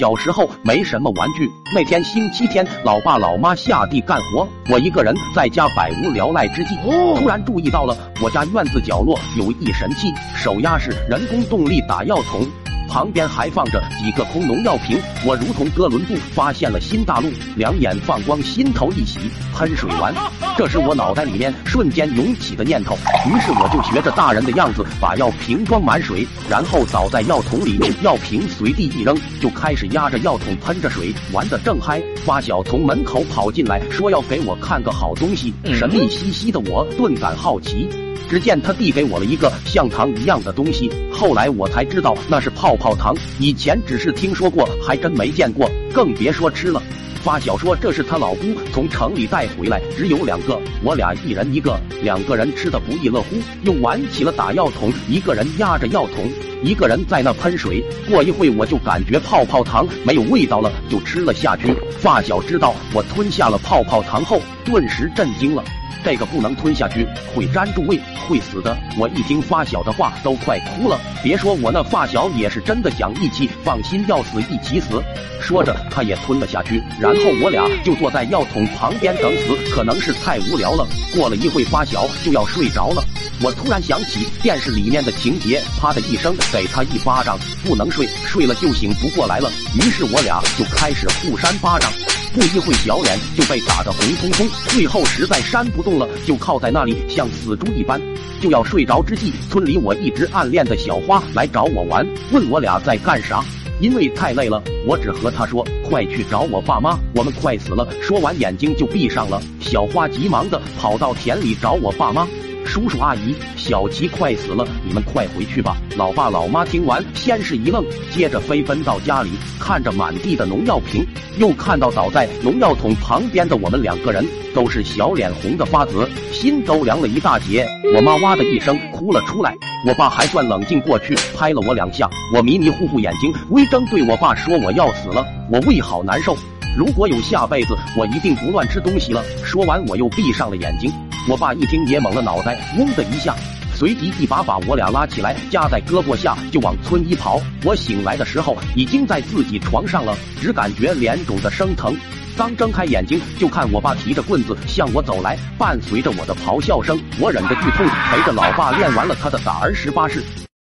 小时候没什么玩具，那天星期天，老爸老妈下地干活，我一个人在家百无聊赖之际，突然注意到了我家院子角落有一神器手压式人工动力打药桶。旁边还放着几个空农药瓶，我如同哥伦布发现了新大陆，两眼放光，心头一喜，喷水完。这时我脑袋里面瞬间涌起的念头，于是我就学着大人的样子，把药瓶装满水，然后倒在药桶里，药瓶随地一扔，就开始压着药桶喷着水，玩的正嗨。发小从门口跑进来，说要给我看个好东西，神秘兮兮的我顿感好奇。只见他递给我了一个像糖一样的东西，后来我才知道那是泡泡糖，以前只是听说过，还真没见过，更别说吃了。发小说这是他老姑从城里带回来，只有两个，我俩一人一个，两个人吃的不亦乐乎，又玩起了打药桶，一个人压着药桶，一个人在那喷水。过一会我就感觉泡泡糖没有味道了，就吃了下去。发小知道我吞下了泡泡糖后，顿时震惊了。这个不能吞下去，会粘住胃，会死的。我一听发小的话，都快哭了。别说我那发小也是真的讲义气，放心，要死一起死。说着，他也吞了下去。然后我俩就坐在药桶旁边等死，可能是太无聊了。过了一会，发小就要睡着了。我突然想起电视里面的情节，啪的一声给他一巴掌，不能睡，睡了就醒不过来了。于是我俩就开始互扇巴掌。不一会，小脸就被打得红彤彤，最后实在扇不动了，就靠在那里像死猪一般。就要睡着之际，村里我一直暗恋的小花来找我玩，问我俩在干啥。因为太累了，我只和他说：“快去找我爸妈，我们快死了。”说完，眼睛就闭上了。小花急忙的跑到田里找我爸妈。叔叔阿姨，小琪快死了，你们快回去吧！老爸老妈听完，先是一愣，接着飞奔到家里，看着满地的农药瓶，又看到倒在农药桶旁边的我们两个人，都是小脸红的发紫，心都凉了一大截。我妈哇的一声哭了出来，我爸还算冷静过去，拍了我两下，我迷迷糊糊眼睛微睁，对我爸说我要死了，我胃好难受，如果有下辈子，我一定不乱吃东西了。说完，我又闭上了眼睛。我爸一听也懵了脑袋，嗡的一下，随即一把把我俩拉起来，夹在胳膊下就往村医跑。我醒来的时候已经在自己床上了，只感觉脸肿的生疼。刚睁开眼睛，就看我爸提着棍子向我走来，伴随着我的咆哮声，我忍着剧痛陪着老爸练完了他的打儿十八式。